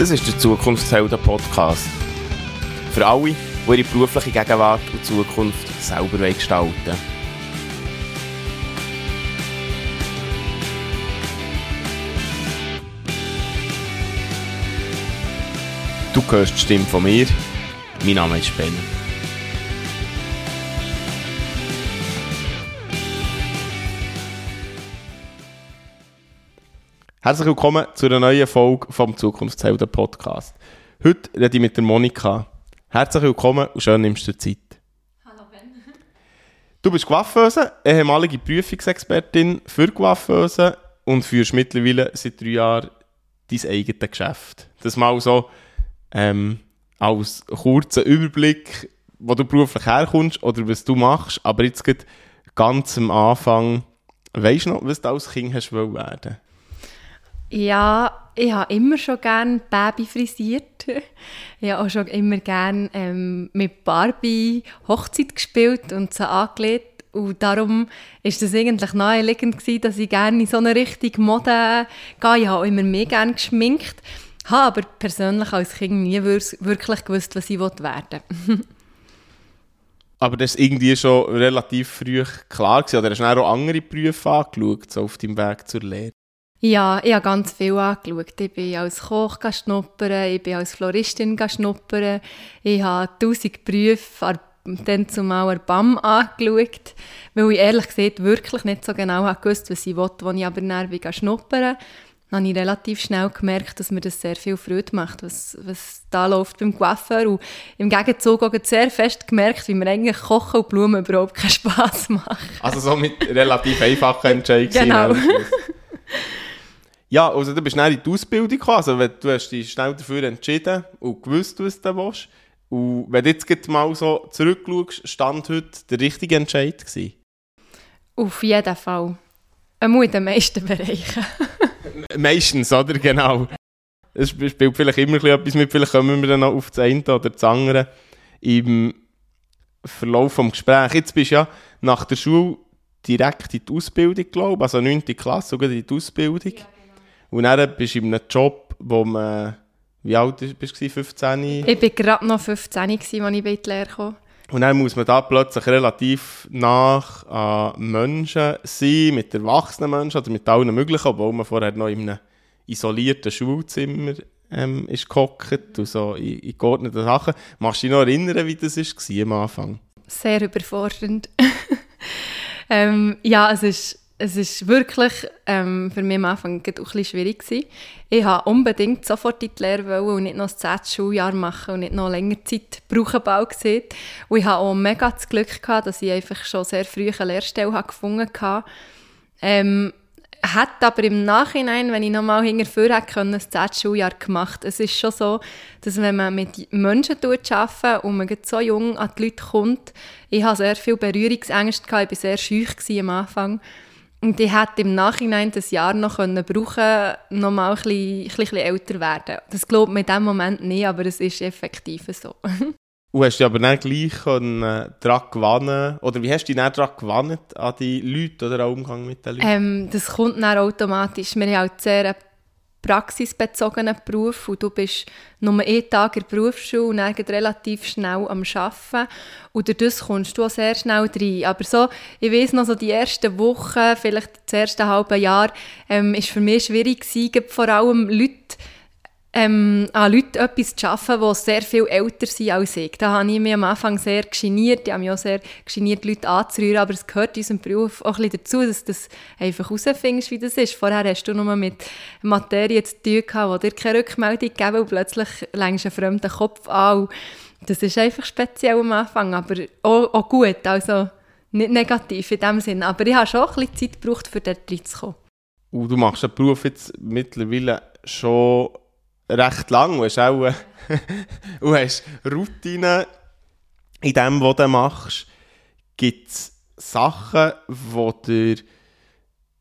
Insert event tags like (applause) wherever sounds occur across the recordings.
Das ist der Zukunftshelden-Podcast. Für alle, die ihre berufliche Gegenwart und Zukunft selber gestalten. Du hörst die Stimme von mir. Mein Name ist Ben. Herzlich willkommen zu einer neuen Folge vom Zukunftshelden Podcast. Heute rede ich mit der Monika. Herzlich willkommen und schön nimmst du Zeit. Hallo Ben. Du bist Coiffeuse, ehemalige Prüfungsexpertin für Coiffeuse und führst mittlerweile seit drei Jahren dein eigenes Geschäft. Das mal so ähm, als kurzer Überblick, wo du beruflich herkommst oder was du machst, aber jetzt geht ganz am Anfang, weißt du noch, was du als Kind hast wollen werden? Ja, ich habe immer schon gerne Baby frisiert. Ich habe auch schon immer gerne ähm, mit Barbie Hochzeit gespielt und so angelegt. Und darum ist es eigentlich naheliegend dass ich gerne in so eine Richtung Mode gehe. Ich habe auch immer mehr gerne geschminkt. Habe aber persönlich als Kind nie wirklich gewusst, was ich werden will. aber das ist irgendwie schon relativ früh klar gewesen. Oder hast du auch andere Berufe angeschaut, so auf deinem Weg zur Lehre? Ja, ich habe ganz viel angeschaut. Ich bin als Koch schnuppern, ich bin als Floristin schnuppern, ich habe tausend Berufe dann zumal an BAM angeschaut, weil ich ehrlich gesagt wirklich nicht so genau gewusst, was ich wollte, als ich aber dann schnuppern dann habe ich relativ schnell gemerkt, dass mir das sehr viel Freude macht, was, was da läuft beim Coiffeur. Und im Gegenzug auch sehr fest gemerkt, wie mir eigentlich Kochen und Blumen überhaupt keinen Spass machen. Also so mit relativ einfachen Entscheidungen. Genau. (laughs) Ja, also du bist schnell in die Ausbildung gekommen, also du hast dich schnell dafür entschieden und gewusst, was du willst. Und wenn du jetzt mal so zurückschaust, stand heute der richtige Entscheid gewesen? Auf jeden Fall. Einmal in den meisten Bereichen. (laughs) Meistens, oder? Genau. Es spielt vielleicht immer etwas mit, vielleicht kommen wir dann noch auf das eine oder das andere im Verlauf des Gesprächs. Jetzt bist du ja nach der Schule direkt in die Ausbildung, glaube ich, also 9. Klasse, sogar in die Ausbildung. Ja. Und dann bist du in einem Job, wo man, wie alt bist du, 15? Ich war gerade noch 15, als ich in die Lehre kam. Und dann muss man da plötzlich relativ nach an Menschen sein, mit erwachsenen Menschen oder mit allen möglichen, obwohl man vorher noch in einem isolierten Schulzimmer ähm, ist gehockt und so in, in geordneten Sachen. Machst du dich noch erinnern, wie das war am Anfang? Sehr überfordernd. (laughs) ähm, ja, es ist es ist wirklich ähm, für mich am Anfang auch ein bisschen schwierig gewesen. Ich wollte unbedingt sofort in die Lehre und nicht noch das zehnte Schuljahr machen und nicht noch länger Zeit brauchen, bald gesehen. Und ich hatte auch mega das Glück, gehabt, dass ich einfach schon sehr früh eine Lehrstelle gefunden habe. Ähm, hat aber im Nachhinein, wenn ich nochmal hinterher hätte können, das zehnte Schuljahr gemacht. Es ist schon so, dass wenn man mit Menschen arbeitet und man so jung an die Leute kommt, ich hatte sehr viel Berührungsängste, ich war sehr schüch am Anfang, und ich hätte im Nachhinein das Jahr noch können brauchen noch mal ein bisschen, ein bisschen älter werden. Das glaubt man in dem Moment nicht, aber es ist effektiv so. (laughs) Und hast du aber dann gleich können, äh, daran gewonnen, oder wie hast du dich dann daran gewonnen, an die Leute oder am Umgang mit den Leuten? Ähm, das kommt dann automatisch. Wir haben halt sehr praxisbezogenen Beruf und du bist nur einen Tag in der Berufsschule und dann relativ schnell am Arbeiten und durch das kommst du auch sehr schnell rein. Aber so, ich weiß noch, so die ersten Wochen, vielleicht das erste halbe Jahr, ähm, ist für mich schwierig gewesen, vor allem Leute ähm, an Leute etwas zu arbeiten, die sehr viel älter sind als ich. Da habe ich mich am Anfang sehr geniert. Ich habe mich auch sehr geniert, Leute anzurühren, aber es gehört in unserem Beruf auch ein bisschen dazu, dass du das einfach herausfindest, wie das ist. Vorher hast du nur mit Materie zu tun gehabt, die dir keine Rückmeldung gegeben und plötzlich längst einen fremden Kopf an. Das ist einfach speziell am Anfang, aber auch, auch gut, also nicht negativ in dem Sinne. Aber ich habe schon ein bisschen Zeit gebraucht, um dort reinzukommen. Und du machst den Beruf jetzt mittlerweile schon recht lang und hast auch äh, (laughs) und hast Routine in dem, was du machst. Gibt es Sachen, die dir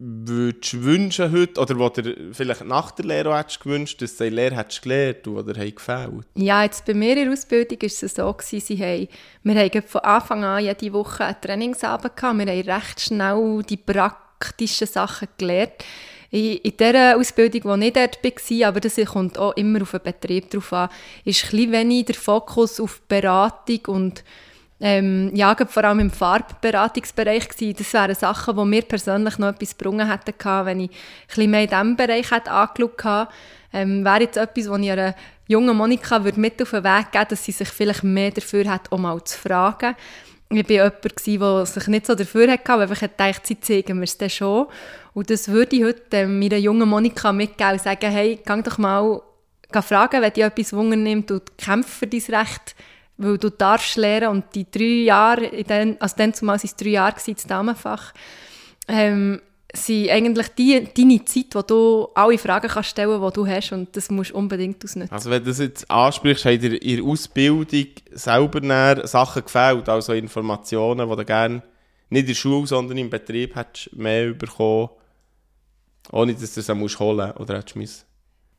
würdest wünschen heute, oder wo dir vielleicht nach der Lehre hättest gewünscht, dass du Lehre hättest gelernt oder dir gefällt? Ja, jetzt bei mir in der Ausbildung war es so, gewesen, sie haben, wir haben von Anfang an jede Woche einen Trainingsabend gehabt, wir haben recht schnell die praktischen Sachen gelernt In, dieser Ausbildung, die ich dort war, aber das kommt auch immer auf den Betrieb drauf an, ist ein wenig der Fokus auf Beratung und ähm, ja, vor allem im Farbberatungsbereich gewesen. Das wären Sachen, die mir persönlich noch etwas gebrungen hätten, wenn ich ein bisschen mehr in diesem Bereich hätte angeschaut hätte. Ähm, wäre jetzt etwas, was ich einer jungen Monika würde mit auf den Weg geben dass sie sich vielleicht mehr dafür hat, um mal zu fragen. Ich war jemand, der sich nicht so dafür hatte, aber einfach gedacht, sie zeigen mir es dann schon. Und das würde ich heute ähm, meiner jungen Monika mitgeben und sagen, hey, geh doch mal fragen, wenn dich etwas Wunder nimmt und kämpfe für dein Recht weil du darfst lernen. Und die drei Jahre, den, also dann zumal waren es drei Jahre das Damenfach, ähm, sind eigentlich die, deine Zeit, wo du alle Fragen kannst stellen kannst, die du hast. Und das musst du unbedingt ausnutzen. Also wenn du das jetzt ansprichst, hat dir in der Ausbildung selber Sachen gefällt, also Informationen, die du gerne nicht in der Schule, sondern im Betrieb hättest mehr bekommen, ohne dass du es holen musst oder hättest müssen?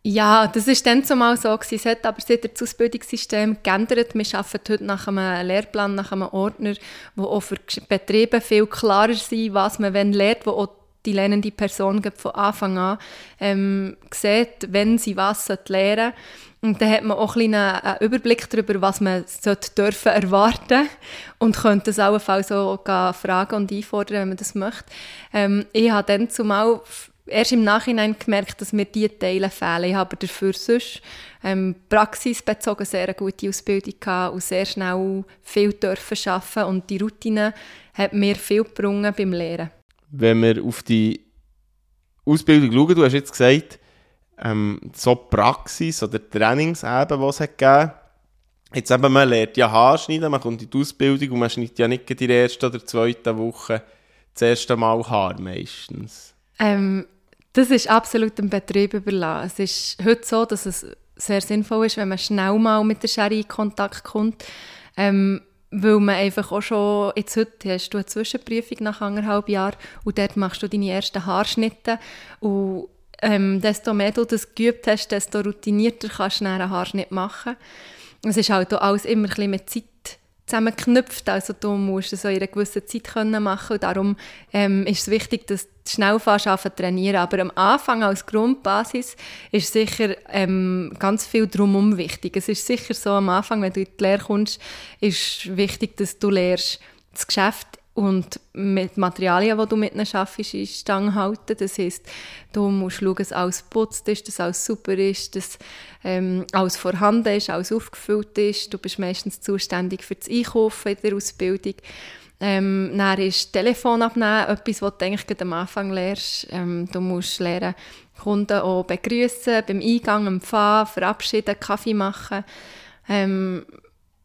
Ja, das war dann zumal so. Gewesen. Es hat aber seit das Ausbildungssystem geändert. Wir arbeiten heute nach einem Lehrplan, nach einem Ordner, wo auch für Betriebe viel klarer ist, was man wenn lernt, wo auch die lernende Person von Anfang an ähm, sieht, wenn sie was lernen und dann hat man auch ein einen Überblick darüber, was man dürfen erwarten und könnte es allenfalls so fragen und einfordern, wenn man das möchte. Ähm, ich habe dann zumal erst im Nachhinein gemerkt, dass mir diese Teile fehlen. Ich habe dafür sonst ähm, praxisbezogen sehr eine gute Ausbildung gehabt und sehr schnell viel dürfen arbeiten und die Routine hat mir viel gebrungen beim Lehren. Wenn wir auf die Ausbildung schauen, du hast jetzt gesagt, ähm, so Praxis oder Trainings eben, die es hat gegeben Jetzt eben, man lernt ja Haarschneiden, man kommt in die Ausbildung und man schneidet ja nicht in der ersten oder zweiten Woche das erste Mal Haar meistens. Ähm, das ist absolut dem Betrieb überlassen. Es ist heute so, dass es sehr sinnvoll ist, wenn man schnell mal mit der Schere in Kontakt kommt. Ähm, weil man einfach auch schon, jetzt heute hast du eine Zwischenprüfung nach anderthalb Jahren und dort machst du deine ersten Haarschnitte und ähm, desto mehr du das geübt hast, desto routinierter kannst du einen Haarschnitt machen. Es ist halt auch alles immer ein bisschen mit Zeit zusammengeknüpft. Also du musst es in einer gewissen Zeit können machen und darum ähm, ist es wichtig, dass du schnell schaffen trainieren. Aber am Anfang als Grundbasis ist sicher ähm, ganz viel drumherum wichtig. Es ist sicher so, am Anfang, wenn du in die Lehre kommst, ist wichtig, dass du lernst, das Geschäft und mit Materialien, die du mit ihnen schaffst, in Stange halten. Das heisst, du musst schauen, dass alles putzt ist, dass alles super ist, dass ähm, alles vorhanden ist, alles aufgefüllt ist. Du bist meistens zuständig für das Einkaufen in der Ausbildung. Ähm, dann ist Telefon abnehmen, etwas, was du eigentlich am Anfang lernst. Ähm, du musst lernen, Kunden auch begrüßen, beim Eingang empfangen, verabschieden, Kaffee machen. Ähm,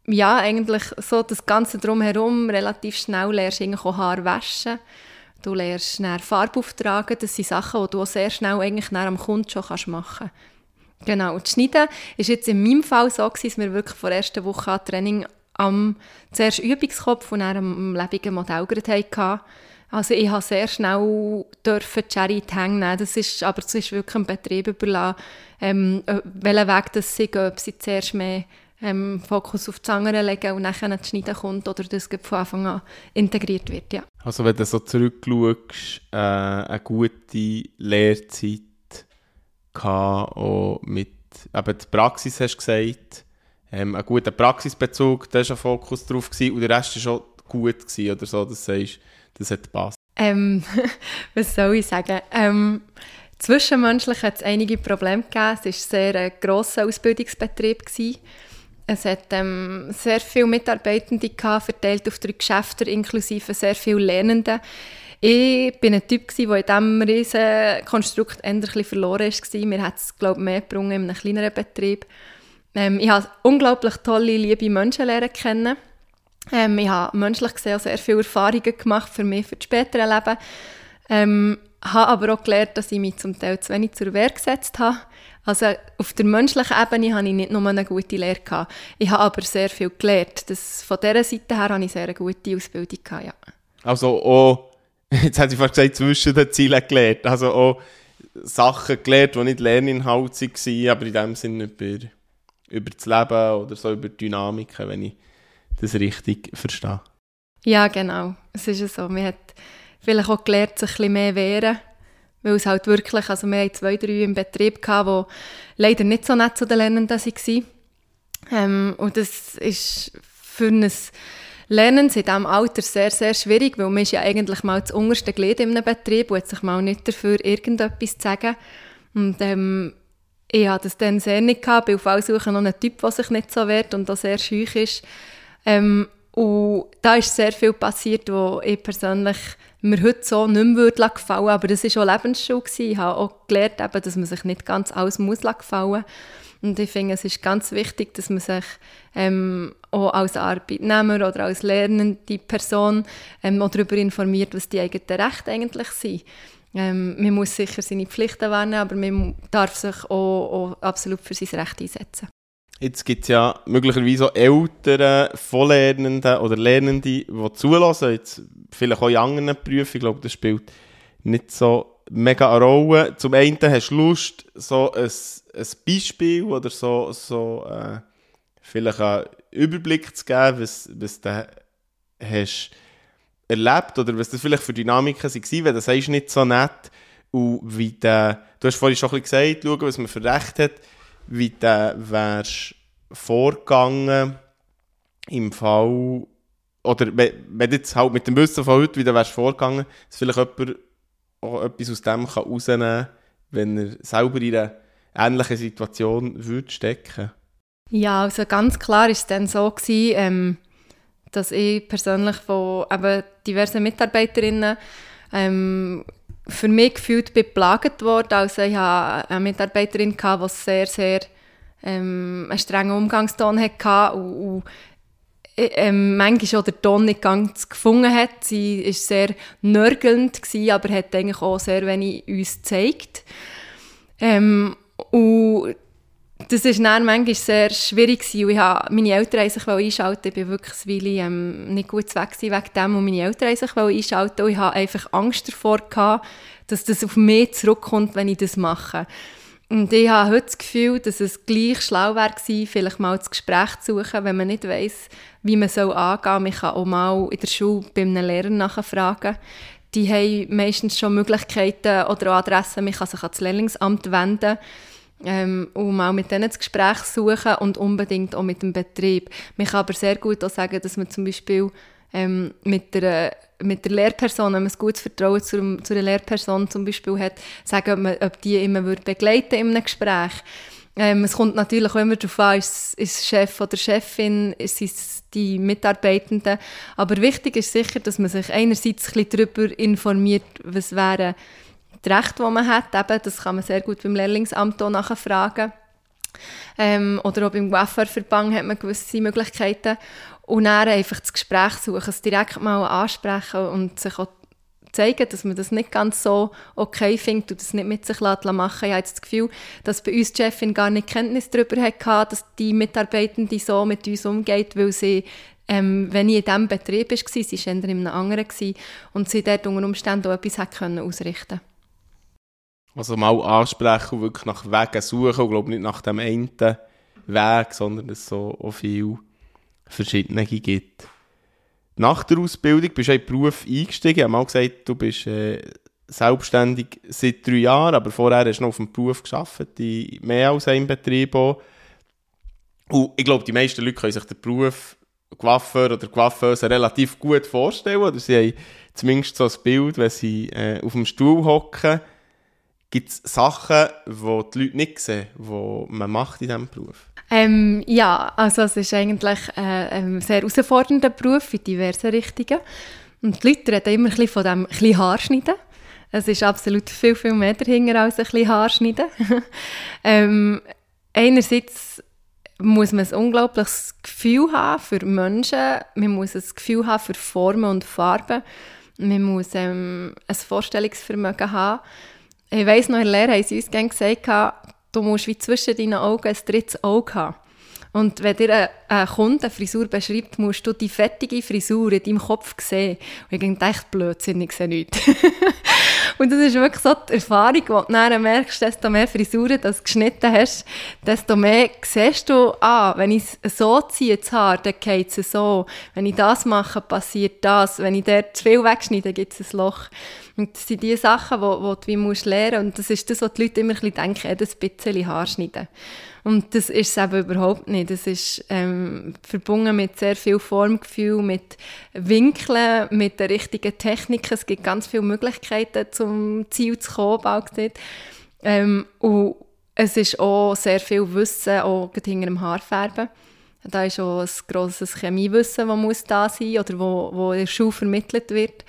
ja, eigentlich so das Ganze drumherum relativ schnell lernst du Haar waschen. Du lernst dann Farbe auftragen. Das sind Sachen, die du auch sehr schnell eigentlich am Kunden schon machen kannst. Genau. Und das Schneiden ist jetzt in meinem Fall so dass wir wirklich vor der ersten Woche an Training am zuerst Übungskopf und dann am lebenden Modell hatten. Also ich habe sehr schnell dürfen Cherry hängen nehmen. Das ist, aber es ist wirklich ein Betrieb überlassen, ähm, welchen Weg das sie gehen, ob sie zuerst mehr ähm, Fokus auf die Zange legen und dann das Schneiden kommt oder das von Anfang an integriert wird, ja. Also wenn du so zurückschaust, äh, eine gute Lehrzeit gehabt, auch mit eben die Praxis, hast du gesagt, ähm, einen guten Praxisbezug, da war ein Fokus drauf gewesen, und der Rest war schon gut gewesen, oder so, dass du sagst, das hat gepasst. Ähm, (laughs) was soll ich sagen? Ähm, zwischenmenschlich hat es einige Probleme gegeben. Es war ein sehr grosser Ausbildungsbetrieb. Gewesen. Es hat ähm, sehr viele Mitarbeitende gehabt, verteilt auf drei Geschäfte, inklusive sehr viele Lernende. Ich bin ein Typ, der in diesem riesen Konstrukt endlich verloren war. Mir hat es, glaube ich, mehr gebrungen in einem kleineren Betrieb. Ähm, ich habe unglaublich tolle, liebe Menschen lernen kennen. Ähm, ich habe menschlich gesehen sehr viele Erfahrungen gemacht für mich, für das spätere Leben. Ähm, habe aber auch gelernt, dass ich mich zum Teil zu wenig zur Wehr gesetzt habe. Also auf der menschlichen Ebene hatte ich nicht nur eine gute Lehre. Gehabt. Ich habe aber sehr viel gelernt. Das, von dieser Seite her hatte ich sehr eine gute Ausbildung. Gehabt, ja. Also auch, (laughs) jetzt hat sie fast gesagt, zwischen den Zielen gelernt. Also auch Sachen gelernt, die nicht Lerninhalt waren, aber in dem Sinne über, über das Leben oder so über Dynamiken, wenn ich das richtig verstehe. Ja, genau. Es ist so. Man hat vielleicht auch gelernt, sich ein bisschen mehr wehren weil es halt wirklich, also wir hatten zwei, drei im Betrieb, die leider nicht so nett zu den Lernenden waren. Ähm, und das ist für ein Lernen in diesem Alter sehr, sehr schwierig, weil man ist ja eigentlich mal das unterste Glied in einem Betrieb und hat sich mal nicht dafür irgendetwas zu sagen. Und ähm, ich hatte das dann sehr nicht gehabt, bin auf Allsuche noch ein Typ, der sich nicht so wehrt und auch sehr schüch ist. Ähm, und da ist sehr viel passiert, wo ich persönlich mir heute so nicht mehr würde gefallen aber das war auch Lebensschule. Ich habe auch gelernt, eben, dass man sich nicht ganz alles muss gefallen Und ich finde, es ist ganz wichtig, dass man sich ähm, auch als Arbeitnehmer oder als lernende Person ähm, auch darüber informiert, was die eigenen Rechte eigentlich sind. Ähm, man muss sicher seine Pflichten wahrnehmen, aber man darf sich auch, auch absolut für sein Recht einsetzen. Jetzt gibt es ja möglicherweise auch Eltern von Lernenden oder Lernende, die zulassen, jetzt vielleicht auch in anderen Berufen, ich glaube, das spielt nicht so mega eine Rolle. Zum einen hast du Lust, so ein, ein Beispiel oder so, so äh, vielleicht einen Überblick zu geben, was, was du hast erlebt oder was das vielleicht für Dynamiken waren, wenn du sagst, nicht so nett. Und wie der, du hast vorhin schon ein bisschen gesagt, schauen, was man für Recht hat, wie du wärst vorgegangen im Fall, oder wenn du jetzt halt mit dem Wissen von heute wieder wärst vorgegangen, dass vielleicht jemand auch etwas aus dem kann rausnehmen kann, wenn er selber in einer ähnlichen Situation würde stecken? Ja, also ganz klar war es dann so gewesen, ähm, dass ich persönlich von eben diversen Mitarbeiterinnen ähm, für mich gefühlt beplagt wurde. Also ich hatte eine Mitarbeiterin, die sehr, sehr ähm, einen strengen Umgangston hatte und, und ähm, manchmal auch den Ton nicht ganz gefunden hat. Sie war sehr nörgelnd, gewesen, aber hat eigentlich auch sehr wenig uns gezeigt. Ähm, und das war dann manchmal sehr schwierig. Ich habe, meine Eltern haben sich einschalten Ich war wirklich eine Weile ähm, nicht gut weg wegen dem und meine Eltern haben sich einschalten und ich hatte einfach Angst davor, dass das auf mich zurückkommt, wenn ich das mache. Und ich habe heute das Gefühl, dass es gleich schlau wäre vielleicht mal das Gespräch zu suchen, wenn man nicht weiß, wie man soll angehen soll. Man kann auch mal in der Schule bei einem Lehrer nachfragen. Die haben meistens schon Möglichkeiten oder Adressen. Man kann sich an das Lehrlingsamt wenden ähm, und mal mit denen das Gespräch suchen und unbedingt auch mit dem Betrieb. Man kann aber sehr gut auch sagen, dass man zum Beispiel ähm, mit, der, mit der Lehrperson, wenn man ein gutes Vertrauen zu, zu einer Lehrperson zum Beispiel hat, sagen, ob, man, ob die immer würde begleiten in einem Gespräch. Ähm, es kommt natürlich auch immer darauf an, ist, ist Chef oder Chefin, ist es die Mitarbeitenden. Aber wichtig ist sicher, dass man sich einerseits ein bisschen darüber informiert, was wären die Rechte, die man hat. Eben, das kann man sehr gut beim Lehrlingsamt auch nachfragen. Ähm, oder auch beim Wafferverband hat man gewisse Möglichkeiten. Und dann einfach das Gespräch suchen, es direkt mal ansprechen und sich auch zeigen, dass man das nicht ganz so okay findet und das nicht mit sich machen lässt. Ich habe jetzt das Gefühl, dass bei uns die Chefin gar nicht Kenntnis darüber hatte, dass die Mitarbeitende so mit uns umgeht, weil sie ähm, wenn ich in diesem Betrieb war, sie war in einem anderen und sie dort unter Umständen auch etwas ausrichten Also mal ansprechen und wirklich nach Wegen suchen und glaube nicht nach dem einen Weg, sondern dass es so auch viel verschiedene gibt. Nach der Ausbildung bist du in den Beruf eingestiegen. Ich habe mal gesagt, du bist äh, selbstständig seit drei Jahren, aber vorher hast du noch auf dem Beruf gearbeitet, in mehr als einem Betrieb auch. Und ich glaube, die meisten Leute können sich den Beruf Coiffeur oder Coiffeuse relativ gut vorstellen. Oder sie haben zumindest so ein Bild, wenn sie äh, auf dem Stuhl hocken. Gibt es Sachen, die die Leute nicht sehen, die man macht in diesem Beruf? Ähm, ja, also es ist eigentlich äh, ein sehr herausfordernder Beruf in diversen Richtungen. Und die Leute reden immer ein bisschen von dem ein Haarschneiden. Es ist absolut viel, viel mehr dahinter als ein bisschen Haarschneiden. (laughs) ähm, einerseits muss man ein unglaubliches Gefühl haben für Menschen. Man muss ein Gefühl haben für Formen und Farben. Man muss ähm, ein Vorstellungsvermögen haben. Ich weiss noch, in der Lehre haben sie uns gerne gesagt, du musst wie zwischen deinen Augen ein drittes Auge haben. Und wenn dir ein, ein Kunde eine Frisur beschreibt, musst du die fertige Frisur in deinem Kopf sehen. Und ich dachte, echt blödsinnig, ich sehe nichts. (laughs) und das ist wirklich so die Erfahrung, die du dann merkst, desto mehr Frisuren du geschnitten hast, desto mehr siehst du, ah, wenn ich so ziehe, das Haar, dann geht es so. Wenn ich das mache, passiert das. Wenn ich dort zu viel wegschneide, gibt es ein Loch. Und das sind die Sachen, die, die du musst lernen und das ist das, was die Leute immer ein bisschen denken, das bisschen Haar schneiden. Und das ist es eben überhaupt nicht. Das ist ähm, verbunden mit sehr viel Formgefühl, mit Winkeln, mit der richtigen Technik. Es gibt ganz viele Möglichkeiten, zum Ziel zu kommen, bald. Ähm, und es ist auch sehr viel Wissen, auch hinter dem Haarfärben. Da ist auch ein grosses Chemiewissen, das muss da sein oder wo, wo in der Schule vermittelt wird.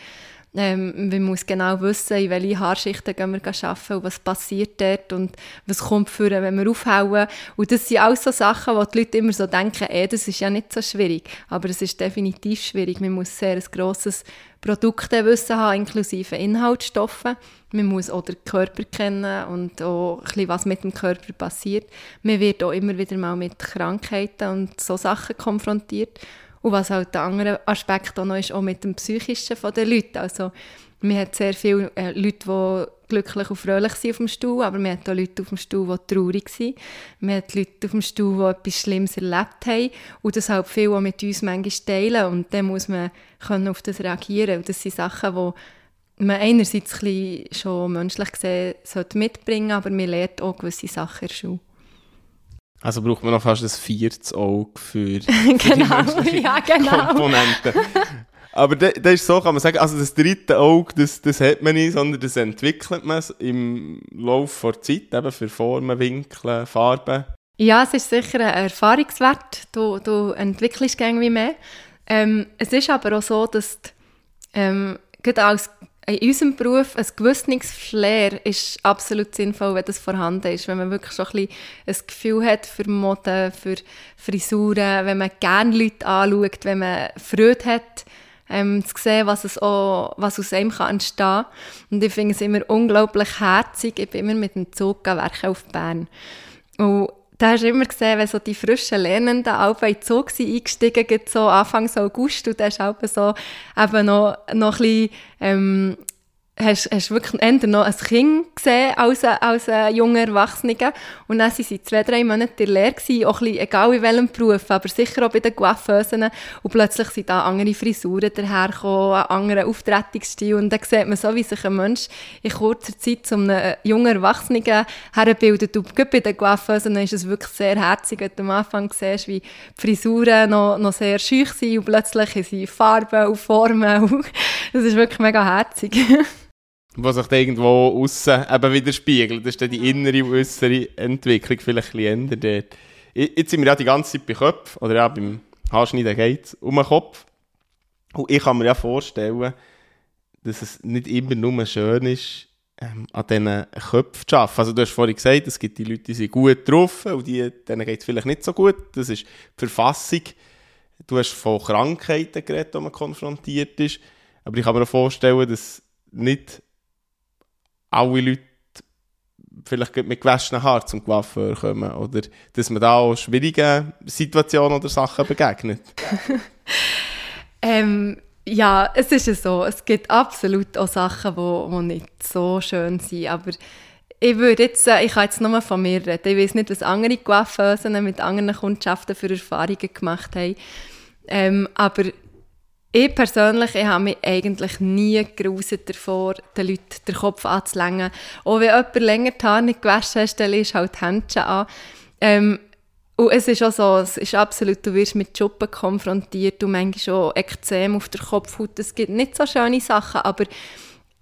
Ähm, man muss genau wissen, in welche Haarschichten gehen wir arbeiten und was passiert dort und was kommt für, wenn wir aufhauen. Und das sind alles so Sachen, wo die Leute immer so denken, eh, das ist ja nicht so schwierig. Aber es ist definitiv schwierig. Man muss sehr ein grosses Produktewissen haben, inklusive Inhaltsstoffe. Man muss auch den Körper kennen und auch ein bisschen, was mit dem Körper passiert. Man wird auch immer wieder mal mit Krankheiten und so Sachen konfrontiert. Und was halt der andere Aspekt auch noch ist, auch mit dem Psychischen der Leute. Also, man hat sehr viele äh, Leute, die glücklich und fröhlich sind auf dem Stuhl, aber man hat auch Leute auf dem Stuhl, die traurig sind. Man hat Leute auf dem Stuhl, die etwas Schlimmes erlebt haben und das halt viel auch mit uns manchmal teilen und dann muss man können auf das reagieren und das sind Sachen, die man einerseits ein schon menschlich gesehen sollte mitbringen, aber man lernt auch gewisse Sachen in der Schule. Also braucht man noch fast ein viertes Auge für, (laughs) genau, für ja, (laughs) genau. Komponenten. Aber das ist so, kann man sagen, also das dritte Auge, das, das hat man nicht, sondern das entwickelt man im Laufe der Zeit, eben für Formen, Winkel, Farben. Ja, es ist sicher ein Erfahrungswert. Du, du entwickelst irgendwie mehr. Ähm, es ist aber auch so, dass die, ähm, gerade als in unserem Beruf ein gewisses Flair ist absolut sinnvoll, wenn das vorhanden ist. Wenn man wirklich schon ein, bisschen ein Gefühl hat für Mode, für Frisuren, wenn man gerne Leute anschaut, wenn man Freude hat, ähm, zu sehen, was, es auch, was aus einem kann entstehen kann. Und ich finde es immer unglaublich herzig. Ich bin immer mit dem Zug werken auf Bern. Und da hast du immer gesehen, wenn so die frischen Lernenden auch in Zug sind, eingestiegen sind, so Anfang August, und da du auch so eben noch, noch ein bisschen, ähm, hast, hast wirklich eher noch ein Kind gesehen als, als ein junger Erwachsener. Und dann waren sie zwei, drei Monate in der Lehre, gewesen, auch ein bisschen, egal in welchem Beruf, aber sicher auch bei den Coiffeusen. Und plötzlich sind da andere Frisuren dahergekommen, ein anderer Auftretungsstil. Und dann sieht man so, wie sich ein Mensch in kurzer Zeit zu einem jungen Erwachsenen herbildet. Und gerade bei den Coiffeusen ist es wirklich sehr herzig, wenn du am Anfang siehst, wie die Frisuren noch, noch sehr schüch sind und plötzlich sind Farben und Formen. (laughs) das ist wirklich mega herzig. (laughs) was sich dann irgendwo außen eben widerspiegelt. Das ist dann die innere und äußere Entwicklung vielleicht ein bisschen dort. Jetzt sind wir ja die ganze Zeit bei Köpfen, oder ja, beim Haarschneiden geht es um den Kopf. Und ich kann mir ja vorstellen, dass es nicht immer nur schön ist, ähm, an diesen Köpfen zu arbeiten. Also du hast vorhin gesagt, es gibt die Leute, die sind gut drauf und die, denen geht es vielleicht nicht so gut. Das ist die Verfassung. Du hast von Krankheiten geredet, die man konfrontiert ist. Aber ich kann mir auch vorstellen, dass nicht alle Leute vielleicht mit gewaschenen Haaren zum Coiffeur kommen oder dass man da auch schwierigen Situationen oder Sachen begegnet? (laughs) ähm, ja, es ist so. Es gibt absolut auch Sachen, die wo, wo nicht so schön sind, aber ich würde jetzt, äh, ich kann jetzt nur von mir reden. Ich weiß nicht, was andere Coiffeusen mit anderen Kundschaften für Erfahrungen gemacht haben. Ähm, aber ich persönlich ich habe mich eigentlich nie geruset davor, den Leuten den Kopf anzulängen. Auch wenn jemand länger die Haare nicht gewaschen hat, dann ist halt die Händchen an. Ähm, und es ist auch so, es ist absolut, du wirst mit Schuppen konfrontiert, du manchmal auch Ekzem auf der Kopfhaut. Es gibt nicht so schöne Sachen, aber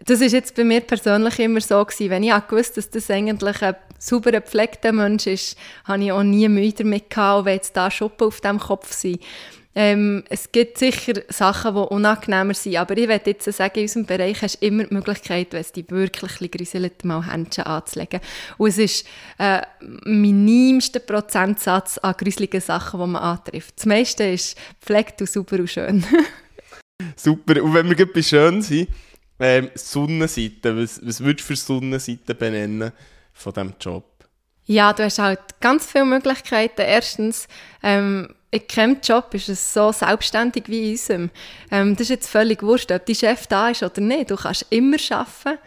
das ist jetzt bei mir persönlich immer so gewesen. Wenn ich gewusst dass das eigentlich ein sauber gepflegter Mensch ist, habe ich auch nie Mühe damit gehabt, wenn jetzt da Schuppen auf dem Kopf sind. Ähm, es gibt sicher Sachen, die unangenehmer sind, aber ich würde jetzt sagen, in unserem Bereich hast du immer die Möglichkeit, wenn es dich wirklich grüselt, mal Händchen anzulegen. Und es ist äh, minimster Prozentsatz an gruseligen Sachen, die man antrifft. Das meiste ist pflegt und super und schön. (laughs) super. Und wenn wir gerade bei schön sind, ähm, Sonnenseite, was, was würdest du für Sonnenseite benennen von diesem Job? Ja, du hast halt ganz viele Möglichkeiten. Erstens, ähm, in keinem Job ist es so selbstständig wie in unserem. Ähm, das ist jetzt völlig wurscht, ob dein Chef da ist oder nicht. Du kannst immer arbeiten.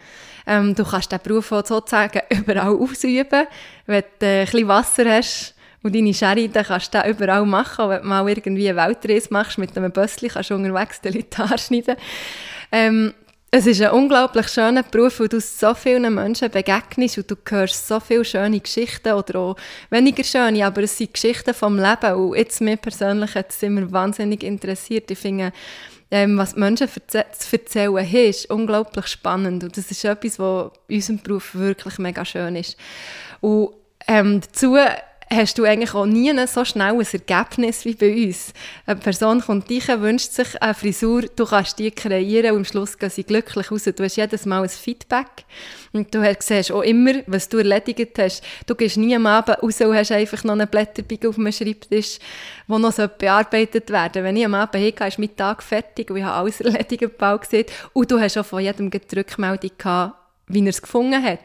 Ähm, du kannst den Beruf sozusagen (laughs) überall ausüben. Wenn du äh, ein bisschen Wasser hast und deine Sherry, dann kannst du das überall machen. wenn du mal irgendwie eine Weltreise machst mit einem Bössli, kannst du unterwegs die Leute (laughs) schneiden. Ähm, es ist ein unglaublich schöner Beruf, weil du so vielen Menschen begegnest und du hörst so viele schöne Geschichten oder auch weniger schöne, aber es sind Geschichten vom Leben und jetzt mir persönlich hat es immer wahnsinnig interessiert. Ich finde, ähm, was Menschen zu erzählen haben, ist unglaublich spannend und das ist etwas, was in unserem Beruf wirklich mega schön ist. Und ähm, dazu hast du eigentlich auch nie so schnell ein Ergebnis wie bei uns. Eine Person kommt dich, wünscht sich eine Frisur, du kannst die kreieren und am Schluss gehen sie glücklich raus. Du hast jedes Mal ein Feedback und du siehst auch immer, was du erledigt hast. Du gehst nie am Abend raus und hast einfach noch eine Blätterbügel auf dem Schreibtisch, die noch bearbeitet werden. Wenn ich am Abend hingehe, ist mein Tag fertig und ich habe alles erledigt bald gesehen und du hast auch von jedem die Rückmeldung gehabt, wie er es gefunden hat.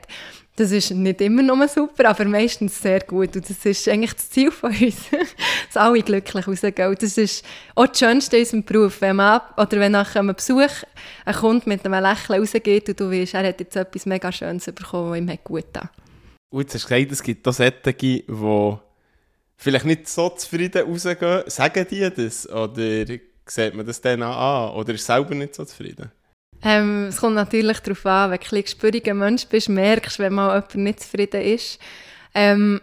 Das ist nicht immer nur super, aber meistens sehr gut. Und das ist eigentlich das Ziel von uns, (laughs) dass alle glücklich rausgehen. Das ist auch das Schönste in unserem Beruf, wenn man oder wenn nach einem Besuch ein Kunde mit einem Lächeln rausgeht und du weißt, er hat jetzt etwas mega Schönes bekommen, was ihm hat gut getan Und jetzt hast du gesagt, es gibt auch solche, die vielleicht nicht so zufrieden rausgehen. Sagen die das? Oder sieht man das dann an? Oder ist selber nicht so zufrieden? Ähm, es kommt natürlich darauf an, wenn du ein gespüriger Mensch bist, merkst wenn mal jemand nicht zufrieden ist. Ähm,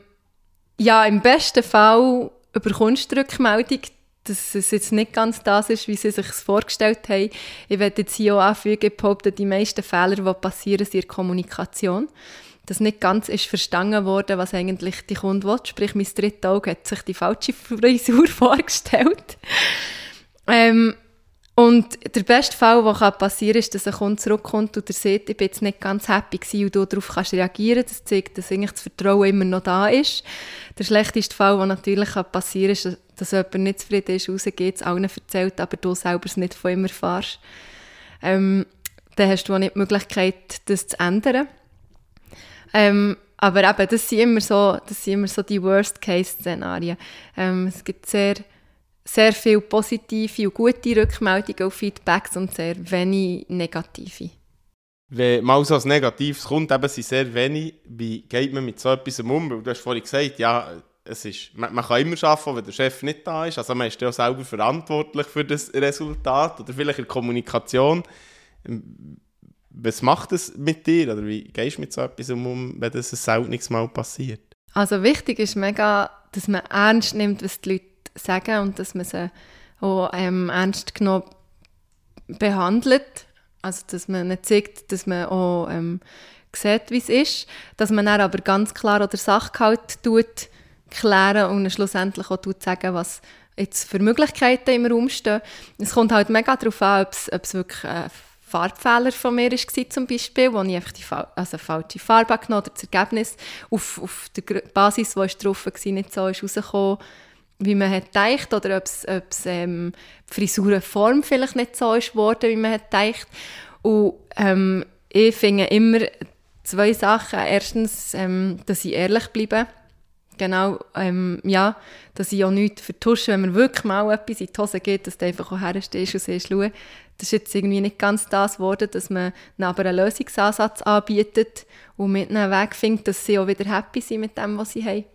ja, im besten Fall überkommst du Rückmeldung, dass es jetzt nicht ganz das ist, wie sie sich vorgestellt haben. Ich werde jetzt hier auch anfügen, behaupten, die meisten Fehler, die passieren, sind in der Kommunikation. Dass nicht ganz ist verstanden worden, was eigentlich die Kunde will. Sprich, mein drittes Auge hat sich die falsche Frisur (laughs) vorgestellt. Ähm, und der beste Fall, der passieren kann, ist, dass ein Kunde zurückkommt und er sieht, ich bin jetzt nicht ganz happy gewesen und du darauf kannst reagieren. Das zeigt, dass eigentlich das Vertrauen immer noch da ist. Der schlechteste Fall, der natürlich passieren kann, ist, dass jemand nicht zufrieden ist, rausgeht, es allen erzählt, aber du selber es nicht von ihm erfährst. Ähm, dann hast du auch nicht die Möglichkeit, das zu ändern. Ähm, aber eben, das sind immer so, das sind immer so die Worst-Case-Szenarien. Ähm, es gibt sehr sehr viele positive und gute Rückmeldungen und Feedbacks und sehr wenig negative. Wenn mal so etwas Negatives kommt, eben sind sehr wenig, wie geht man mit so etwas um? du hast vorhin gesagt, ja, es ist, man, man, kann immer arbeiten, wenn der Chef nicht da ist. Also man ist ja auch selber verantwortlich für das Resultat oder vielleicht in der Kommunikation. Was macht das mit dir? Oder wie gehst du mit so etwas um, wenn das ein seltenes Mal passiert? Also wichtig ist mega, dass man ernst nimmt, was die Leute sagen und dass man sie auch ähm, ernst genommen behandelt. Also, dass man nicht zeigt, dass man auch ähm, sieht, wie es ist. Dass man dann aber ganz klar oder Sachgehalt tut, klären und schlussendlich auch tut sagen, was jetzt für Möglichkeiten im Raum stehen. Es kommt halt mega darauf an, ob es wirklich ein Farbfehler von mir war, zum Beispiel, wo ich einfach die also falsche Farbe genommen oder das Ergebnis auf, auf der Basis, die drauf war, nicht so ist rausgekommen wie man hat gedacht oder ob es ähm, die Frisurenform vielleicht nicht so ist geworden, wie man hat gedacht. Und ähm, ich finde immer zwei Sachen. Erstens, ähm, dass ich ehrlich bleibe. Genau, ähm, ja, dass ich auch nichts vertusche, wenn mir wirklich mal etwas in die Hose geht, dass du einfach auch herstehst und siehst, schau, das ist jetzt irgendwie nicht ganz das geworden, dass man aber einen Lösungsansatz anbietet und mit einem Weg findet, dass sie auch wieder happy sind mit dem, was sie haben.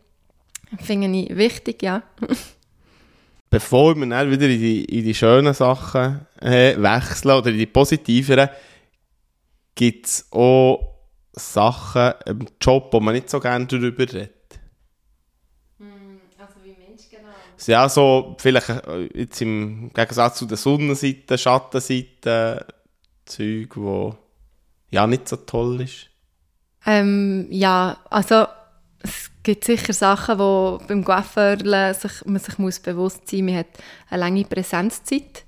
Finde ich wichtig, ja. (laughs) Bevor wir dann wieder in die, in die schönen Sachen äh, wechseln oder in die positiveren, gibt es auch Sachen im Job, wo man nicht so gerne darüber redet. Hm, also wie Mensch genau? Ja, so vielleicht äh, jetzt im Gegensatz zu der Sonnenseite, Schattenseite, Zeug, wo ja nicht so toll ist. Ähm, ja, also es gibt sicher Sachen, wo beim Coiffeur sich, man sich muss bewusst sein muss, man hat eine lange Präsenzzeit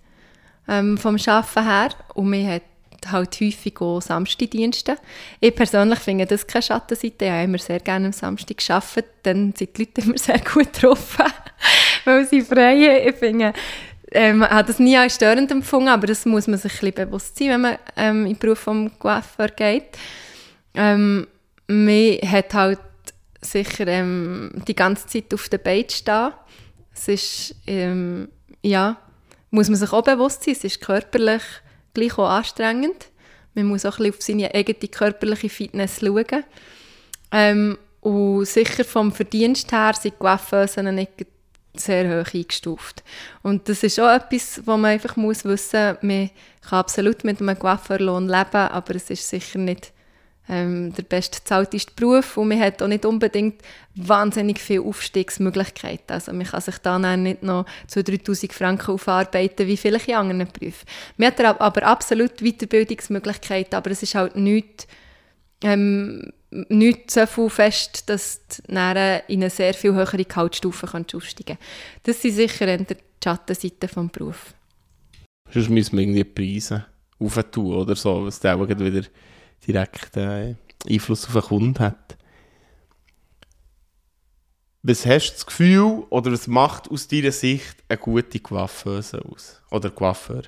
ähm, vom Arbeiten her und man hat halt häufig auch Samstagdienste. Ich persönlich finde das keine Schattenseite. Ich habe immer sehr gerne am Samstag gearbeitet. Dann sind die Leute (laughs) immer sehr gut drauf, (laughs) weil sie frei Ich finde, ähm, ich habe das nie als störend empfunden, aber das muss man sich ein bisschen bewusst sein, wenn man ähm, in den Beruf vom Coiffeur geht. Ähm, man hat halt sicher ähm, die ganze Zeit auf der Beine stehen. Es ist, ähm, ja, muss man sich auch bewusst sein, es ist körperlich gleich auch anstrengend. Man muss auch ein bisschen auf seine eigene körperliche Fitness schauen. Ähm, und sicher vom Verdienst her sind Coiffeusen nicht sehr hoch eingestuft. Und das ist auch etwas, wo man einfach muss wissen muss, man kann absolut mit einem Coiffeurlohn leben, aber es ist sicher nicht ähm, der bestbezahlteste Beruf und man hat auch nicht unbedingt wahnsinnig viele Aufstiegsmöglichkeiten. Also man kann sich dann nicht noch zu 3000 Franken aufarbeiten, wie vielleicht in anderen Berufen. Man hat aber absolut Weiterbildungsmöglichkeiten, aber es ist halt nichts, ähm, nicht so viel fest, dass du in eine sehr viel höhere Gehaltsstufe aufsteigen kannst. Das sind sicher die Schattenseiten des Berufs. Sonst müssen wir irgendwie Preise aufentun oder so, was dann wieder direkten Einfluss auf den Kunden hat. Was hast du das Gefühl oder was macht aus deiner Sicht eine gute Coiffeuse aus? Oder Coiffeur?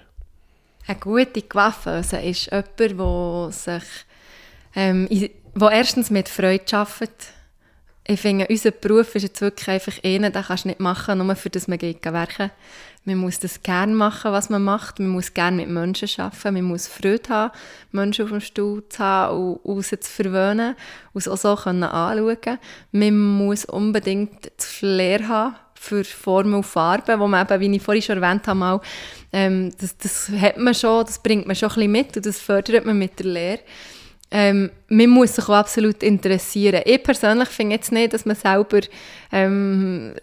Eine gute Coiffeuse ist jemand, der sich ähm, wo erstens mit Freude arbeitet. Ich finde, unser Beruf ist jetzt wirklich einfach einer, den kannst du nicht machen, nur für das man geht werken Man muss das gerne machen, was man macht. Man muss gerne mit Menschen arbeiten. Man muss Freude haben, Menschen auf dem Stuhl zu haben und raus zu verwöhnen und auch so können anschauen Man muss unbedingt das Flair haben für Formen und Farben, wo man eben, wie ich vorhin schon erwähnt habe, mal, ähm, das, das hat man schon, das bringt man schon ein bisschen mit und das fördert man mit der Lehre. Ähm, man muss sich auch absolut interessieren. Ich persönlich finde jetzt nicht, dass man selber ähm,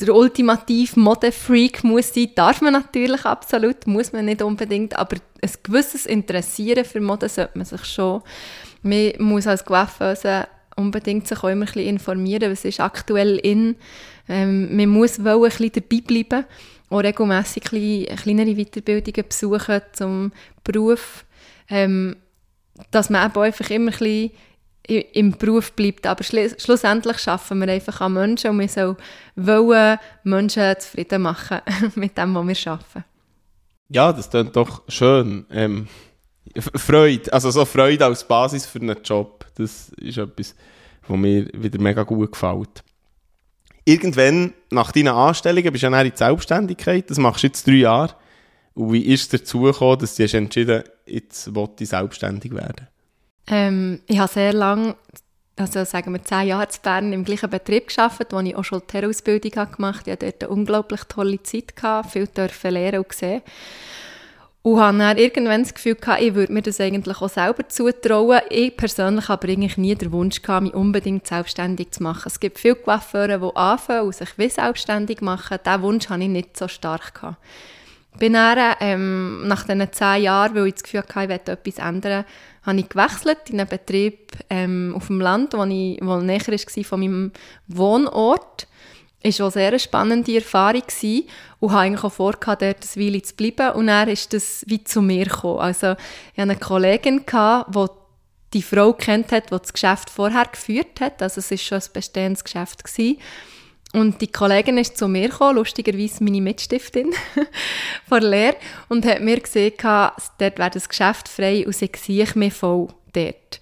der ultimative Modefreak muss sein. Darf man natürlich absolut, muss man nicht unbedingt, aber ein gewisses Interessieren für Mode sollte man sich schon. Man muss als Coiffeuse unbedingt sich auch immer ein bisschen informieren, was ist aktuell in. Ähm, man muss wohl ein bisschen dabei bleiben, auch regelmässig kleinere Weiterbildungen besuchen zum Beruf. Ähm, dass man eben einfach immer ein bisschen im Beruf bleibt. Aber schlussendlich schaffen wir einfach an Menschen und wir sollen wollen Menschen zufrieden machen (laughs) mit dem, was wir arbeiten. Ja, das klingt doch schön. Ähm, Freude, also so Freude als Basis für einen Job, das ist etwas, was mir wieder mega gut gefällt. Irgendwann, nach deinen Anstellungen, bist du ja in die Selbstständigkeit, das machst du jetzt drei Jahre. Und wie ist es dazu gekommen, dass du entschieden hast, jetzt wollte ich selbstständig werden? Ähm, ich habe sehr lange, also sagen wir zehn Jahre in Bern im gleichen Betrieb gearbeitet, wo ich auch schon die Ausbildung gemacht habe. Ich hatte dort eine unglaublich tolle Zeit, viel dürfen lernen und sehen. Und habe dann irgendwann das Gefühl gehabt, ich würde mir das eigentlich auch selber zutrauen. Ich persönlich habe eigentlich nie den Wunsch gehabt, mich unbedingt selbstständig zu machen. Es gibt viele Coiffeure, die anfangen und sich wie selbstständig machen. Diesen Wunsch hatte ich nicht so stark. Gehabt bin dann, ähm, nach diesen zehn Jahren, weil ich das Gefühl hatte, ich möchte etwas ändern, habe ich gewechselt in einen Betrieb ähm, auf dem Land, wo, ich, wo näher war von meinem Wohnort. Es war sehr eine spannende Erfahrung gewesen und habe eigentlich auch vor, dort eine Weile zu bleiben. Und dann ist das wie zu mir gekommen. Also ich hatte eine Kollegin, die die Frau kennt hat, die das Geschäft vorher geführt hat. Also es war schon ein bestehendes Geschäft. Gewesen. Und die Kollegin ist zu mir gekommen, lustigerweise meine Mitstiftin (laughs) von der Lehre, und hat mir gesagt, dort wäre das Geschäft frei und sie sehe ich mich voll dort.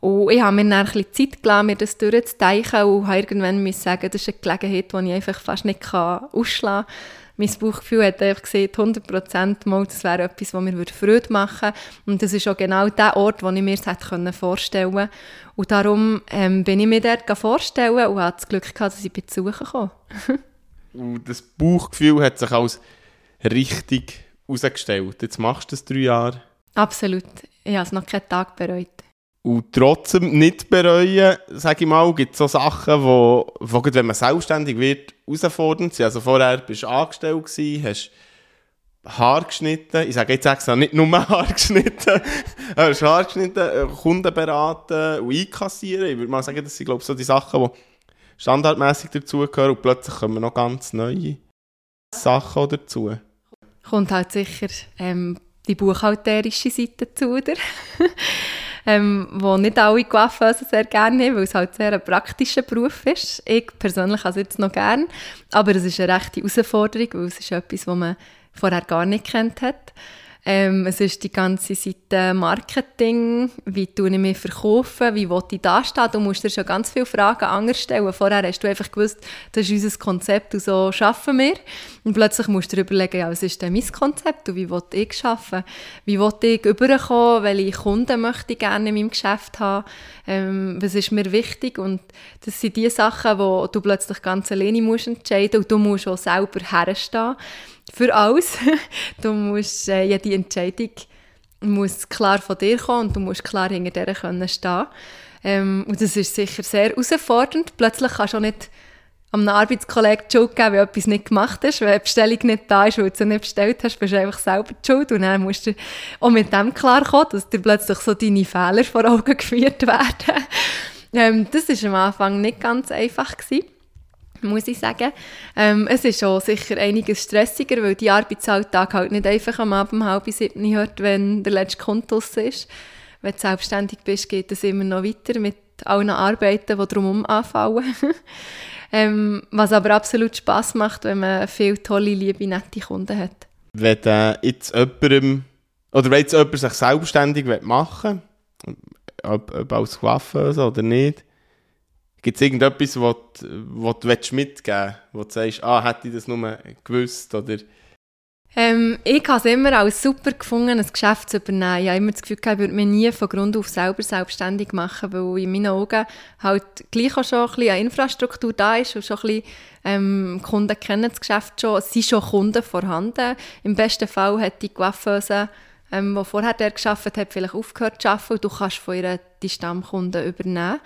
Und ich habe mir dann ein bisschen Zeit gelassen, mir das durchzudenken und habe irgendwann sagen, das ist eine Gelegenheit, die ich einfach fast nicht ausschlagen kann mein Bauchgefühl hat einfach gesagt, 100% mal, das wäre etwas, was mir Freude machen würde. Und das ist auch genau der Ort, wo ich mir das hätte vorstellen konnte. Und darum ähm, bin ich mir dort vorstellen und hatte das Glück gehabt, dass ich besuchen konnte. (laughs) und das Bauchgefühl hat sich als richtig herausgestellt. Jetzt machst du das drei Jahre. Absolut. Ich habe es noch keinen Tag bereut. Und trotzdem nicht bereuen, sage ich mal, gibt es so Sachen, wo, wo wenn man selbstständig wird, herausfordernd sind. Also vorher bist du angestellt gewesen, hast Haar geschnitten, ich sage jetzt extra nicht nur (laughs) Haar geschnitten, hast Haar geschnitten, äh, Kunden beraten und einkassieren. Ich würde mal sagen, das sind glaube ich so die Sachen, die standardmäßig dazugehören und plötzlich kommen noch ganz neue Sachen dazu. Kommt halt sicher ähm, die buchhalterische Seite dazu, oder? (laughs) ähm, wo nicht alle Coiffeusen sehr gerne haben, weil es halt sehr ein praktischer Beruf ist. Ich persönlich habe es jetzt noch gerne, aber es ist eine rechte Herausforderung, weil es ist etwas, was man vorher gar nicht kennt hat. Ähm, es ist die ganze Seite Marketing, wie tue ich mich verkaufen, wie will ich da stehen. Du musst dir schon ganz viele Fragen anders stellen. Vorher hast du einfach gewusst, das ist unser Konzept und so arbeiten wir. Und plötzlich musst du dir überlegen, ja, was ist denn mein Konzept und wie will ich arbeiten? Wie will ich überkommen? Welche Kunden möchte ich gerne in meinem Geschäft haben? Ähm, was ist mir wichtig? Und das sind die Sachen, wo du plötzlich ganz alleine musst entscheiden und du musst auch selber herstehen für alles. (laughs) du musst äh, jede Entscheidung muss klar von dir kommen und du musst klar hinter der können stehen. Ähm, und das ist sicher sehr herausfordernd. Plötzlich kannst du auch nicht einem Arbeitskollegen die Schuld geben, wenn etwas nicht gemacht hast. Wenn die Bestellung nicht da ist, weil du sie nicht bestellt hast, bist du einfach selber die Schuld. Und dann musst du auch mit dem klarkommen, dass dir plötzlich so deine Fehler vor Augen (laughs) geführt werden. ähm, das war am Anfang nicht ganz einfach. Gewesen muss ich sagen. Ähm, es ist auch sicher einiges stressiger, weil die Arbeitsalltag halt nicht einfach am Abend um halb sieben hört, wenn der letzte Kontus ist. Wenn du selbstständig bist, geht es immer noch weiter mit allen Arbeiten, die drumherum anfallen. (laughs) ähm, was aber absolut Spass macht, wenn man viele tolle, liebe, nette Kunden hat. Wenn äh, jetzt jemandem, oder wenn jetzt jemand sich selbstständig machen will, ob, ob als Coiffeuse oder nicht, Gibt es irgendetwas, was du mitgeben willst, wo du sagst, ah, hätte ich das nur gewusst? Oder ähm, ich habe es immer als super gefunden, ein Geschäft zu übernehmen. Ich habe immer das Gefühl, ich würde mich nie von Grund auf selber selbstständig machen, weil in meinen Augen halt gleich auch schon ein bisschen eine Infrastruktur da ist und schon ein bisschen ähm, Kunden kennen das Geschäft schon. Es sind schon Kunden vorhanden. Im besten Fall hat die Coiffeuse, ähm, die vorher der geschafft hat, vielleicht aufgehört zu arbeiten und du kannst von ihr die Stammkunden übernehmen.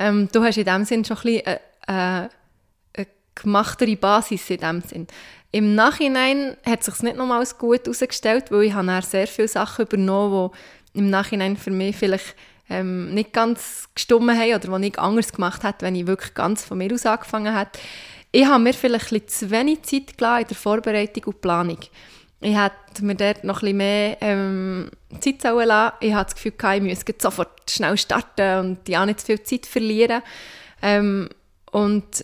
Ähm, du hast in dem Sinn schon ein bisschen eine, eine, eine gemachtere Basis in dem Sinn. Im Nachhinein hat sich nicht nochmals gut herausgestellt, weil ich habe sehr viele Sachen übernommen, die im Nachhinein für mich vielleicht ähm, nicht ganz gestummen haben oder die ich anders gemacht hätte, wenn ich wirklich ganz von mir aus angefangen hätte. Ich habe mir vielleicht ein bisschen zu wenig Zeit gelassen in der Vorbereitung und Planung. Ich hätte mir dort noch ein mehr ähm, Zeit lassen Ich hatte das Gefühl, ich müsse sofort schnell starten und ja nicht zu viel Zeit verlieren. Ähm, und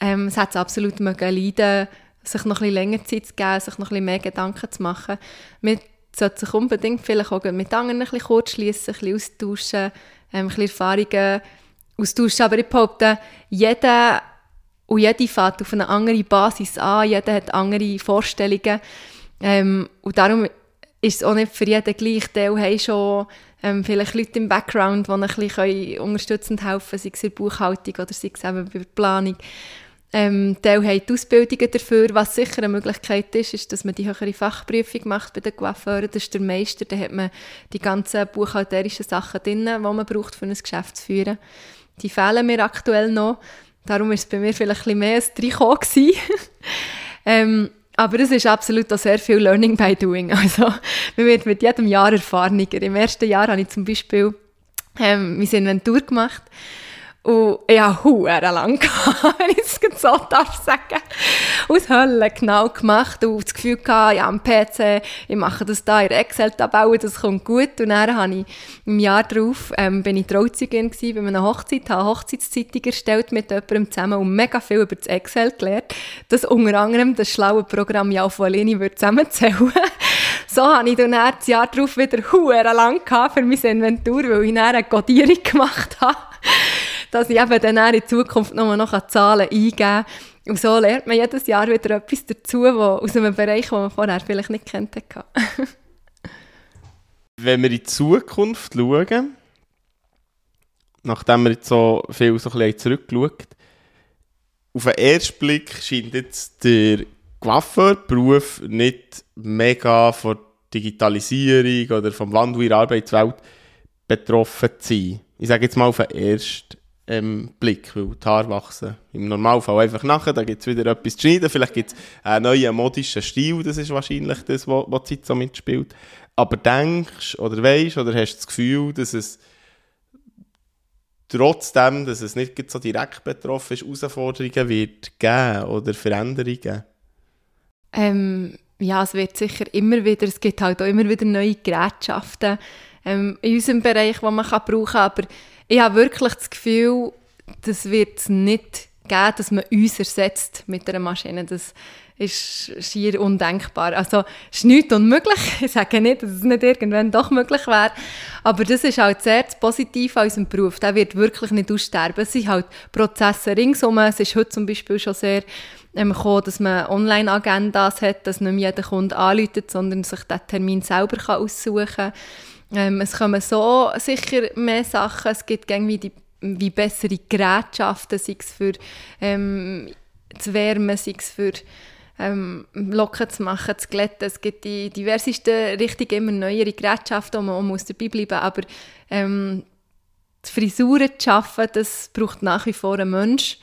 ähm, es hat es absolut mögen leiden, sich noch ein länger Zeit zu geben, sich noch ein mehr Gedanken zu machen. Man sollte sich unbedingt vielleicht auch mit anderen ein bisschen kurz schließen, ein bisschen austauschen, ähm, ein bisschen Erfahrungen austauschen. Aber ich behaupte, jeder und jede fährt auf eine andere Basis an, jeder hat andere Vorstellungen. Ähm, und darum ist es auch nicht für jeden gleich. Die haben schon ähm, vielleicht Leute im Background, die ein bisschen unterstützend helfen können, sei es in der Buchhaltung oder sei es eben bei der Planung. Ähm, Teil haben die Ausbildungen dafür. Was sicher eine Möglichkeit ist, ist, dass man die höhere Fachprüfung macht bei den Coiffeuren. Das ist der Meister, da hat man die ganzen buchhalterischen Sachen drin, die man braucht, für ein Geschäft zu führen. Die fehlen mir aktuell noch. Darum war es bei mir vielleicht ein bisschen mehr drei (laughs) ähm, aber es ist absolut auch sehr viel Learning by Doing. (laughs) Also, man wird mit jedem Jahr erfahrener. Im ersten Jahr habe ich zum Beispiel ähm, meine Inventur gemacht und ich hatte huere lang, (laughs) wenn ich es so darf sagen. Aus Hölle genau gemacht und das Gefühl gehabt, ja, am PC, ich mache das da in Excel-Tabelle, das kommt gut. Und dann habe ich im Jahr darauf, ähm, bin ich Trauzeugin gewesen bei einer Hochzeit, habe eine Hochzeitszeitung erstellt mit jemandem zusammen und mega viel über das Excel gelernt, das unter anderem das schlaue Programm ja von Leni zusammenzählen (laughs) So habe ich dann das Jahr darauf wieder huere lang für meine Inventur, weil ich dann eine Codierung (laughs) gemacht habe dass ich eben dann in Zukunft nur noch Zahlen eingeben kann. Und so lernt man jedes Jahr wieder etwas dazu, wo, aus einem Bereich, den man vorher vielleicht nicht kennt. (laughs) Wenn wir in die Zukunft schauen, nachdem wir jetzt so viel so zurückgeschaut auf den ersten Blick scheint jetzt der Coiffeur-Beruf nicht mega von Digitalisierung oder vom Wandel in der Arbeitswelt betroffen zu sein. Ich sage jetzt mal auf den ersten ähm, Blick, weil die Haare wachsen im Normalfall einfach nachher, da gibt es wieder etwas zu schneiden, vielleicht gibt es einen neuen modischen Stil, das ist wahrscheinlich das, was, die Zeit so mitspielt. Aber denkst oder weißt oder hast du das Gefühl, dass es trotzdem, dass es nicht so direkt betroffen ist, Herausforderungen wird geben oder Veränderungen? Ähm, ja, es wird sicher immer wieder, es gibt halt auch immer wieder neue Gerätschaften ähm, in unserem Bereich, die man kann brauchen kann, aber ich habe wirklich das Gefühl, das wird es nicht geben, dass man uns ersetzt mit einer Maschine. Das ist schier undenkbar. Also es ist nichts unmöglich. (laughs) Ich sage nicht, dass es nicht irgendwann doch möglich wäre. Aber das ist halt sehr positiv an unserem Beruf. Der wird wirklich nicht aussterben. Es sind halt Prozesse ringsum. Es ist heute zum Beispiel schon sehr ähm, gekommen, dass man Online-Agendas hat, dass nicht jeder Kunde anruft, sondern sich den Termin selber kann aussuchen kann. Ähm, es kommen so sicher mehr Sachen. Es gibt irgendwie die wie bessere Gerätschaften, sei es für ähm, zu wärmen, sei es für ähm, locker zu machen, zu glätten. Es gibt die diversesten, richtig immer neuere Gerätschaften, wo man auch dabei bleiben muss. Aber ähm, die Frisuren zu schaffen, das braucht nach wie vor ein Mensch.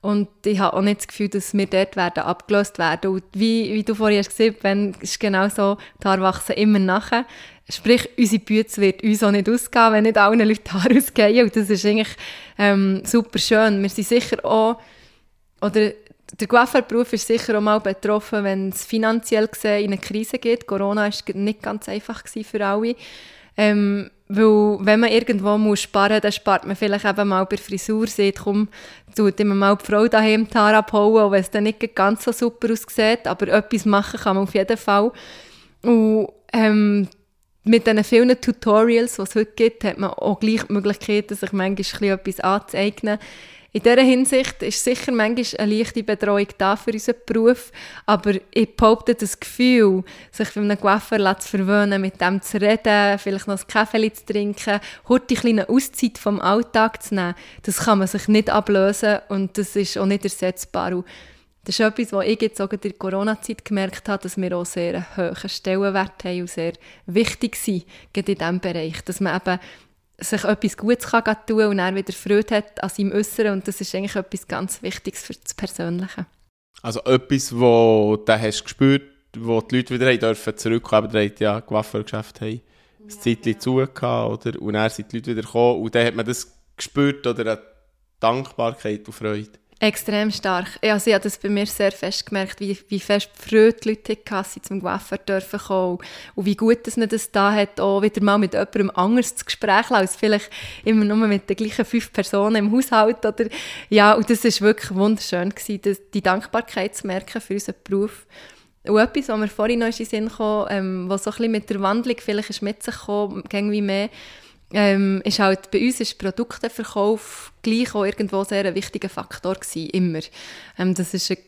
Und ich habe auch nicht das Gefühl, dass wir dort werden abgelöst werden. Und wie, wie du vorhin gesagt hast, ist genau so, die Haare wachsen immer nachher. Sprich, unsere Bütze wird uns auch nicht ausgehen, wenn nicht allen Leuten die Haare ausgehen. Und das ist eigentlich ähm, super schön. Wir sind sicher auch, oder der Coiffeurberuf ist sicher auch mal betroffen, wenn es finanziell gesehen in eine Krise geht. Corona war nicht ganz einfach für alle. Ähm, weil wenn man irgendwo muss sparen muss, dann spart man vielleicht eben mal bei Frisur, sieht, komm, tut immer mal die Frau daheim die Haare abholen, auch wenn es dann nicht ganz so super aussieht, aber etwas machen kann man auf jeden Fall. Und ähm, mit den vielen Tutorials, die es heute gibt, hat man auch gleich die Möglichkeit, sich manchmal etwas anzueignen in dieser Hinsicht ist sicher manchmal eine leichte Betreuung da für unseren Beruf, aber ich behaupte, das Gefühl, sich von einem Coiffeur zu verwöhnen, mit dem zu reden, vielleicht noch ein Kaffee zu trinken, heute eine kleine Auszeit vom Alltag zu nehmen, das kann man sich nicht ablösen und das ist auch nicht ersetzbar. Und das ist etwas, was ich jetzt auch in der Corona-Zeit gemerkt habe, dass wir auch sehr einen hohen Stellenwert haben und sehr wichtig sind, in diesem Bereich, dass man eben sich etwas Gutes kann tun und er wieder Freude hat an seinem Äußeren und das ist eigentlich etwas ganz Wichtiges für das Persönliche. Also etwas, wo du hast gespürt, wo die Leute wieder dürfen zurückkommen, aber die ja Coiffeurgeschäft haben ein Zeitchen zu oder? Und dann sind die Leute wieder gekommen und dann hat man das gespürt oder eine Dankbarkeit und Freude. Extrem stark. Also ich habe das bei mir sehr fest gemerkt, wie, wie fest Freude die Leute hatten, zum Coiffeur dürfen kommen und wie gut dass man das da hat, auch wieder mal mit jemandem anders zu Gespräch als vielleicht immer nur mit den gleichen fünf Personen im Haushalt oder ja, und das ist wirklich wunderschön gewesen, das, die Dankbarkeit zu merken für unseren Beruf. Und etwas, was mir vorhin noch in den Sinn kam, ähm, was so ein bisschen mit der Wandlung vielleicht ist mit sich gekommen, irgendwie mehr, ähm, ist halt, bei uns ist Produkteverkauf gleich auch irgendwo sehr ein wichtiger Faktor gewesen, immer. Ähm, das ist ein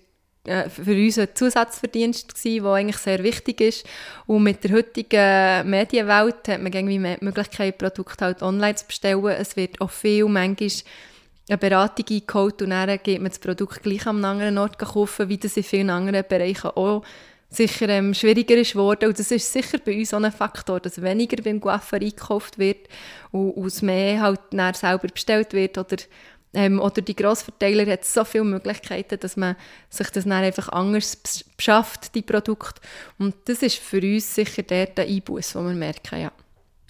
äh, für uns ein Zusatzverdienst gewesen, der eigentlich sehr wichtig ist. Und mit der heutigen Medienwelt hat man irgendwie die Möglichkeit, Produkte halt online zu bestellen. Es wird auch viel, manchmal eine Beratung eingeholt und dann geht man das Produkt gleich am anderen Ort kaufen, wie das in vielen anderen Bereichen auch sicher ähm, schwieriger ist geworden. Und das ist sicher bei uns auch ein Faktor, dass weniger beim Coiffeur eingekauft wird und aus mehr halt dann selber bestellt wird oder ähm, oder die Grossverteiler hat so viele Möglichkeiten, dass man sich das dann einfach anders beschafft, die Produkte. Und das ist für uns sicher der, Einbuß, den wir merken, ja.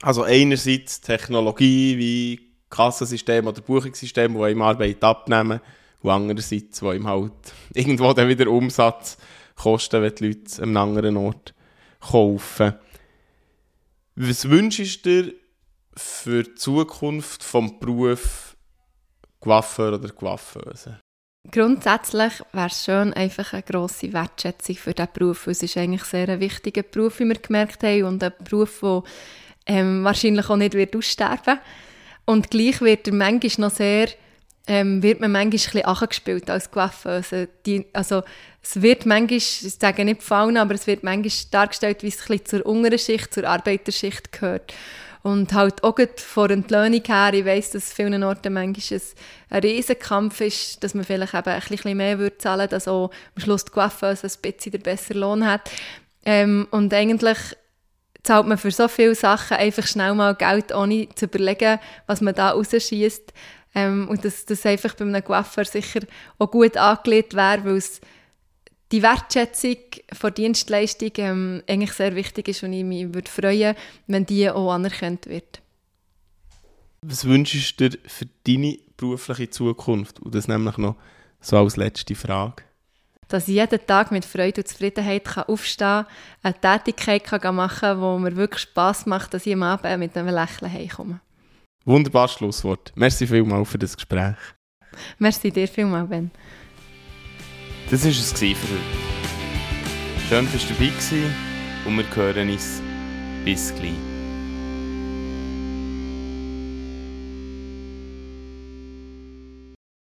Also einerseits Technologie wie Kassensystem oder Buchungssystem, die ihm Arbeit abnehmen und andererseits, wo ihm halt (laughs) irgendwo dann wieder Umsatz kosten, wenn die Leute an einem anderen Ort kaufen. Was wünschst du dir für die Zukunft des Berufs Coiffeur oder Coiffeuse? Grundsätzlich wäre es schön, einfach eine grosse Wertschätzung für diesen Beruf. Es ist eigentlich sehr ein wichtiger Beruf, wie wir gemerkt haben, und ein Beruf, der ähm, wahrscheinlich auch nicht wird aussterben wird. Und gleich wird er manchmal noch sehr ähm, wird man manchmal ein bisschen angespielt als Coiffeuse. Die, also es wird manchmal, ich sage nicht fallen, aber es wird manchmal dargestellt, wie es ein bisschen zur unteren Schicht, zur Arbeiterschicht gehört. Und halt auch von der Entlöhnung her, ich weiss, dass vielen Orten manchmal ein, ein Riesenkampf ist, dass man vielleicht eben ein bisschen mehr würde zahlen würde, dass auch am Schluss die Coiffeuse ein bisschen den besseren Lohn hat. Ähm, und eigentlich zahlt man für so viele Sachen einfach schnell mal Geld, ohne zu überlegen, was man da rausschießt. Ähm, und dass das einfach bei einem Coiffeur sicher auch gut angelegt wäre, weil es die Wertschätzung von Dienstleistung ähm, eigentlich sehr wichtig ist und ich mich würde freuen, wenn die auch anerkannt wird. Was wünschst du dir für deine berufliche Zukunft? Und das nämlich noch so als letzte Frage. Dass ich jeden Tag mit Freude und Zufriedenheit kann aufstehen kann, eine Tätigkeit kann machen kann, die mir wirklich Spass macht, dass ich am Abend mit einem Lächeln heimkomme. Wunderbares Schlusswort. Merci vielmals für das Gespräch. Merci dir vielmals, Ben. Das war es für heute. Schön, dass du dabei warst und wir hören uns. Bis gleich.